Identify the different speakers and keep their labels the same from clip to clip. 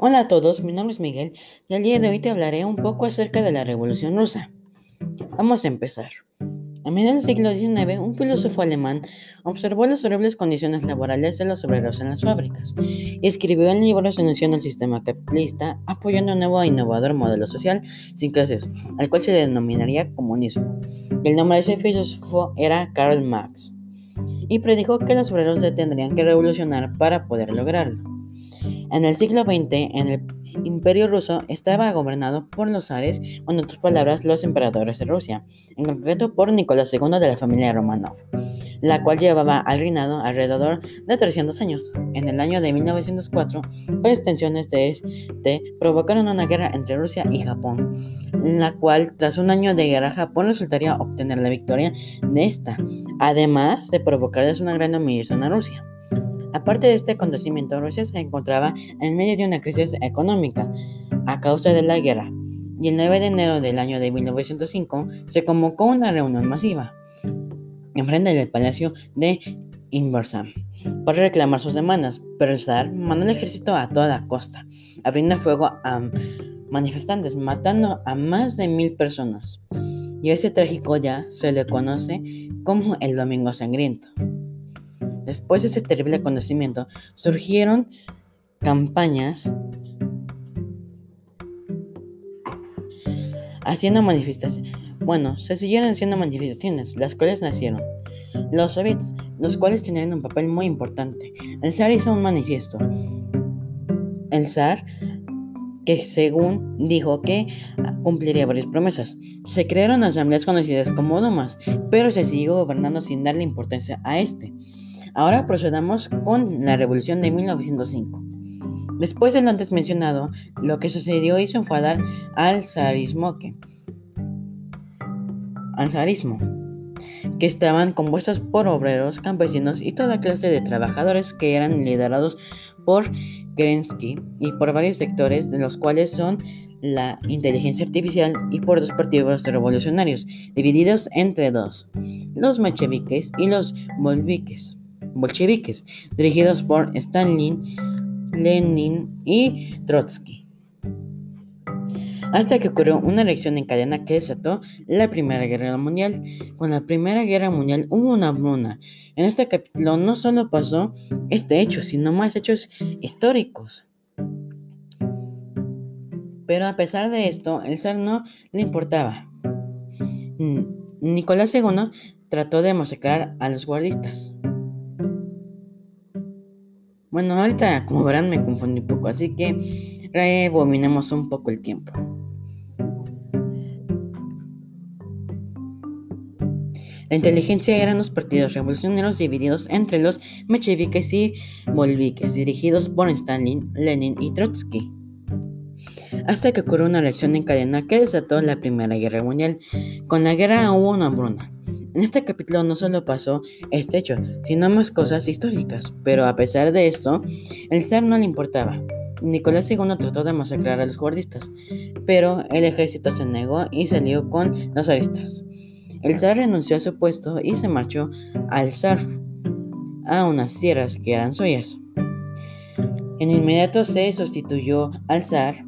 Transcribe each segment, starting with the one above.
Speaker 1: Hola a todos, mi nombre es Miguel y el día de hoy te hablaré un poco acerca de la Revolución Rusa. Vamos a empezar. A mediados del siglo XIX, un filósofo alemán observó las horribles condiciones laborales de los obreros en las fábricas y escribió en libros denunciando el sistema capitalista, apoyando un nuevo e innovador modelo social sin clases, al cual se denominaría comunismo. El nombre de ese filósofo era Karl Marx y predijo que los obreros se tendrían que revolucionar para poder lograrlo. En el siglo XX, en el imperio ruso estaba gobernado por los zares, o en otras palabras, los emperadores de Rusia, en concreto por Nicolás II de la familia Romanov, la cual llevaba al reinado alrededor de 300 años. En el año de 1904, varias tensiones de este provocaron una guerra entre Rusia y Japón, la cual, tras un año de guerra, Japón resultaría obtener la victoria de esta, además de provocarles una gran humillación a Rusia. Aparte de este acontecimiento, Rusia se encontraba en medio de una crisis económica a causa de la guerra, y el 9 de enero del año de 1905 se convocó una reunión masiva enfrente del palacio de Inversam para reclamar sus demandas, pero el zar mandó el ejército a toda costa, abriendo fuego a manifestantes, matando a más de mil personas. Y ese trágico día se le conoce como el Domingo Sangriento. Después de ese terrible acontecimiento, surgieron campañas haciendo manifestaciones. Bueno, se siguieron haciendo manifestaciones, las cuales nacieron. Los soviets, los cuales tenían un papel muy importante. El zar hizo un manifiesto. El zar que según dijo que cumpliría varias promesas. Se crearon asambleas conocidas como Dumas, pero se siguió gobernando sin darle importancia a este. Ahora procedamos con la revolución de 1905. Después de lo antes mencionado, lo que sucedió hizo enfadar al zarismo que, al zarismo, que estaban compuestos por obreros, campesinos y toda clase de trabajadores que eran liderados por Kerensky y por varios sectores de los cuales son la inteligencia artificial y por dos partidos revolucionarios, divididos entre dos, los mencheviques y los bolviques bolcheviques, dirigidos por Stalin, Lenin y Trotsky. Hasta que ocurrió una reacción en cadena que desató la Primera Guerra Mundial. Con la Primera Guerra Mundial hubo una bruna. En este capítulo no solo pasó este hecho, sino más hechos históricos. Pero a pesar de esto, el zar no le importaba. Nicolás II trató de masacrar a los guardistas. Bueno, ahorita como verán me confundí un poco, así que rebobinemos un poco el tiempo. La inteligencia eran los partidos revolucionarios divididos entre los mencheviques y bolviques, dirigidos por Stalin, Lenin y Trotsky. Hasta que ocurrió una reacción en cadena que desató la Primera Guerra Mundial. Con la guerra hubo una hambruna. En este capítulo no solo pasó este hecho, sino más cosas históricas, pero a pesar de esto, el zar no le importaba. Nicolás II trató de masacrar a los guardistas, pero el ejército se negó y salió con los aristas. El zar renunció a su puesto y se marchó al Zarf, a unas tierras que eran suyas. En inmediato se sustituyó al zar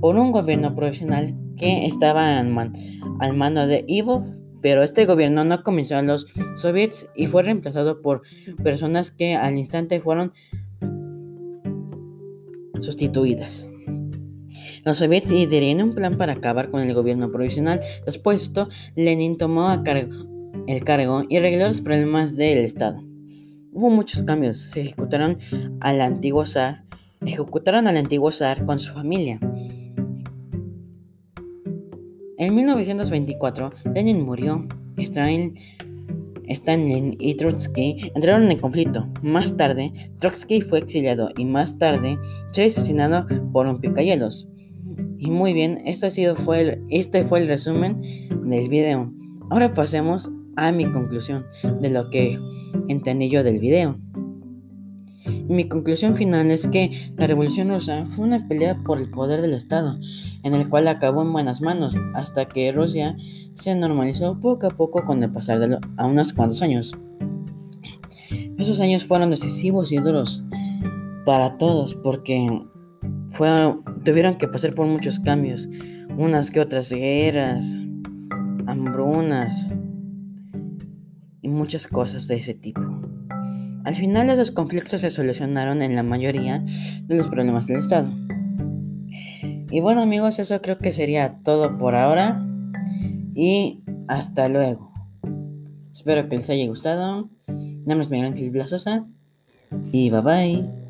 Speaker 1: por un gobierno profesional que estaba al mando de Ivo pero este gobierno no comenzó a los soviets y fue reemplazado por personas que al instante fueron sustituidas. Los soviets idearon un plan para acabar con el gobierno provisional. Después de esto, Lenin tomó el cargo y arregló los problemas del Estado. Hubo muchos cambios. Se ejecutaron al antiguo zar, ejecutaron al antiguo zar con su familia. En 1924, Lenin murió. Stalin, Stalin y Trotsky entraron en conflicto. Más tarde, Trotsky fue exiliado y más tarde fue asesinado por un picayelos. Y muy bien, esto ha sido, fue este fue el resumen del video. Ahora pasemos a mi conclusión de lo que entendí yo del video. Mi conclusión final es que la Revolución Rusa fue una pelea por el poder del Estado, en el cual acabó en buenas manos, hasta que Rusia se normalizó poco a poco con el pasar de a unos cuantos años. Esos años fueron decisivos y duros para todos, porque tuvieron que pasar por muchos cambios, unas que otras guerras, hambrunas y muchas cosas de ese tipo. Al final esos conflictos se solucionaron en la mayoría de los problemas del Estado. Y bueno amigos, eso creo que sería todo por ahora. Y hasta luego. Espero que les haya gustado. Mi nombre es Miguel Ángel Blasosa. Y bye bye.